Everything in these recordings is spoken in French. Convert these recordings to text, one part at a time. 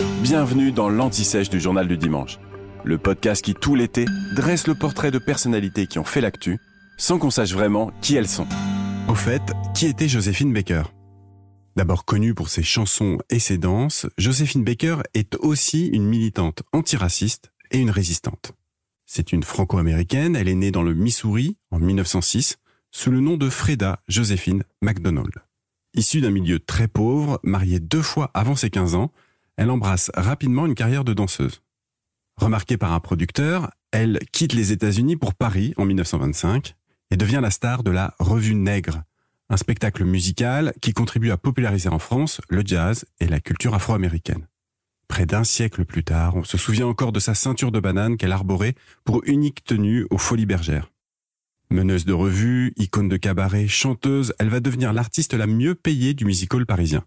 Bienvenue dans l'Anti-Sèche du Journal du Dimanche, le podcast qui, tout l'été, dresse le portrait de personnalités qui ont fait l'actu, sans qu'on sache vraiment qui elles sont. Au fait, qui était Joséphine Baker? D'abord connue pour ses chansons et ses danses, Joséphine Baker est aussi une militante antiraciste et une résistante. C'est une franco-américaine, elle est née dans le Missouri en 1906 sous le nom de Freda Joséphine McDonald. Issue d'un milieu très pauvre, mariée deux fois avant ses 15 ans, elle embrasse rapidement une carrière de danseuse. Remarquée par un producteur, elle quitte les États-Unis pour Paris en 1925 et devient la star de la Revue Nègre, un spectacle musical qui contribue à populariser en France le jazz et la culture afro-américaine. Près d'un siècle plus tard, on se souvient encore de sa ceinture de banane qu'elle arborait pour unique tenue aux Folies Bergères. Meneuse de revue, icône de cabaret, chanteuse, elle va devenir l'artiste la mieux payée du musical parisien.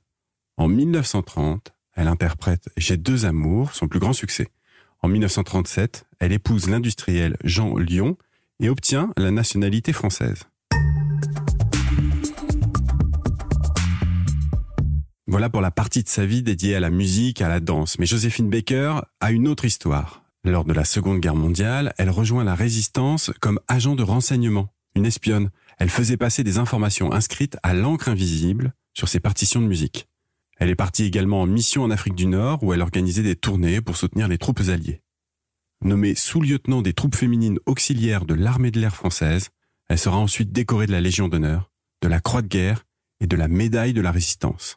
En 1930, elle interprète J'ai deux amours, son plus grand succès. En 1937, elle épouse l'industriel Jean Lyon et obtient la nationalité française. Voilà pour la partie de sa vie dédiée à la musique, à la danse. Mais Joséphine Baker a une autre histoire. Lors de la Seconde Guerre mondiale, elle rejoint la résistance comme agent de renseignement, une espionne. Elle faisait passer des informations inscrites à l'encre invisible sur ses partitions de musique. Elle est partie également en mission en Afrique du Nord où elle organisait des tournées pour soutenir les troupes alliées. Nommée sous-lieutenant des troupes féminines auxiliaires de l'armée de l'air française, elle sera ensuite décorée de la Légion d'honneur, de la Croix de guerre et de la médaille de la résistance.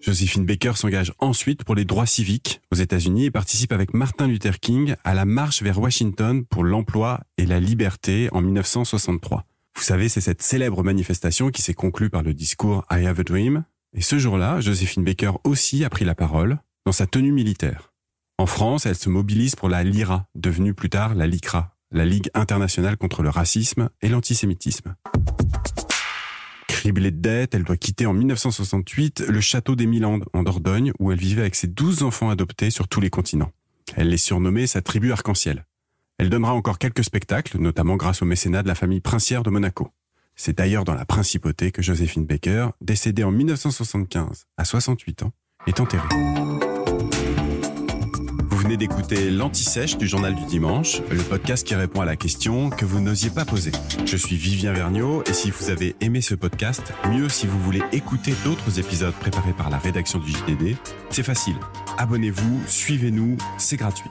Josephine Baker s'engage ensuite pour les droits civiques aux États-Unis et participe avec Martin Luther King à la marche vers Washington pour l'emploi et la liberté en 1963. Vous savez, c'est cette célèbre manifestation qui s'est conclue par le discours I Have a Dream. Et ce jour-là, Josephine Baker aussi a pris la parole dans sa tenue militaire. En France, elle se mobilise pour la LIRA, devenue plus tard la LICRA, la Ligue internationale contre le racisme et l'antisémitisme. Criblée de dettes, elle doit quitter en 1968 le château des Milandes en Dordogne où elle vivait avec ses 12 enfants adoptés sur tous les continents. Elle les surnommée sa tribu arc-en-ciel. Elle donnera encore quelques spectacles, notamment grâce au mécénat de la famille princière de Monaco. C'est d'ailleurs dans la principauté que Joséphine Baker, décédée en 1975 à 68 ans, est enterrée venez d'écouter l'Anti-Sèche du Journal du Dimanche, le podcast qui répond à la question que vous n'osiez pas poser. Je suis Vivien Vergniaud et si vous avez aimé ce podcast, mieux si vous voulez écouter d'autres épisodes préparés par la rédaction du JDD, c'est facile. Abonnez-vous, suivez-nous, c'est gratuit.